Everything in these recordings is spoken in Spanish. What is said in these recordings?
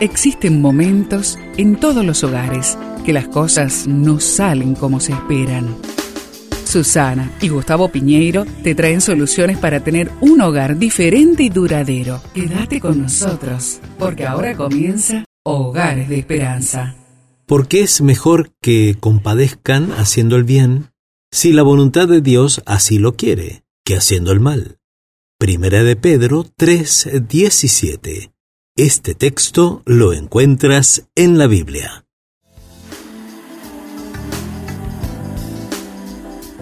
Existen momentos en todos los hogares que las cosas no salen como se esperan. Susana y Gustavo Piñeiro te traen soluciones para tener un hogar diferente y duradero. Quédate con nosotros, porque ahora comienza Hogares de Esperanza. Porque es mejor que compadezcan haciendo el bien, si la voluntad de Dios así lo quiere, que haciendo el mal. Primera de Pedro 3:17 este texto lo encuentras en la Biblia.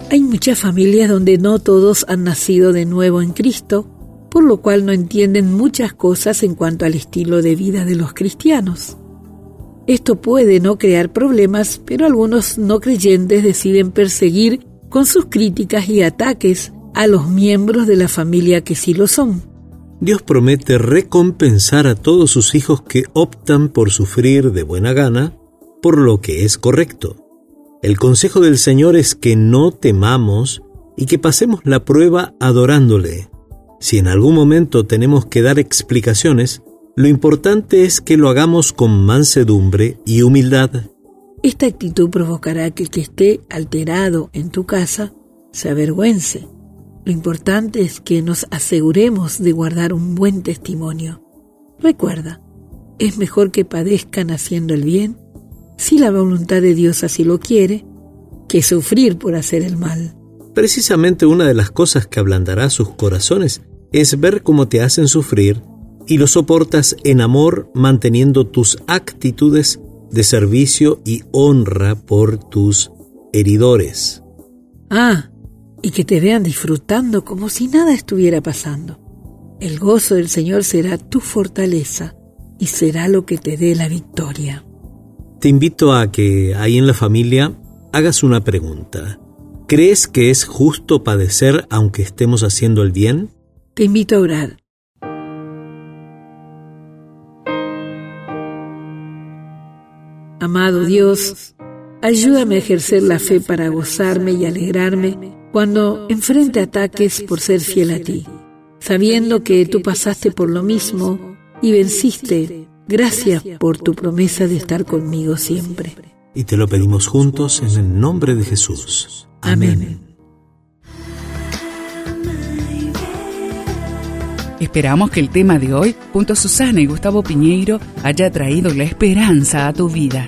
Hay muchas familias donde no todos han nacido de nuevo en Cristo, por lo cual no entienden muchas cosas en cuanto al estilo de vida de los cristianos. Esto puede no crear problemas, pero algunos no creyentes deciden perseguir con sus críticas y ataques a los miembros de la familia que sí lo son. Dios promete recompensar a todos sus hijos que optan por sufrir de buena gana por lo que es correcto. El consejo del Señor es que no temamos y que pasemos la prueba adorándole. Si en algún momento tenemos que dar explicaciones, lo importante es que lo hagamos con mansedumbre y humildad. Esta actitud provocará que el que esté alterado en tu casa se avergüence lo importante es que nos aseguremos de guardar un buen testimonio. Recuerda, es mejor que padezcan haciendo el bien, si la voluntad de Dios así lo quiere, que sufrir por hacer el mal. Precisamente una de las cosas que ablandará sus corazones es ver cómo te hacen sufrir y lo soportas en amor manteniendo tus actitudes de servicio y honra por tus heridores. Ah, y que te vean disfrutando como si nada estuviera pasando. El gozo del Señor será tu fortaleza y será lo que te dé la victoria. Te invito a que ahí en la familia hagas una pregunta. ¿Crees que es justo padecer aunque estemos haciendo el bien? Te invito a orar. Amado Dios, ayúdame a ejercer la fe para gozarme y alegrarme cuando enfrente ataques por ser fiel a ti, sabiendo que tú pasaste por lo mismo y venciste. Gracias por tu promesa de estar conmigo siempre. Y te lo pedimos juntos en el nombre de Jesús. Amén. Esperamos que el tema de hoy, junto a Susana y Gustavo Piñeiro, haya traído la esperanza a tu vida.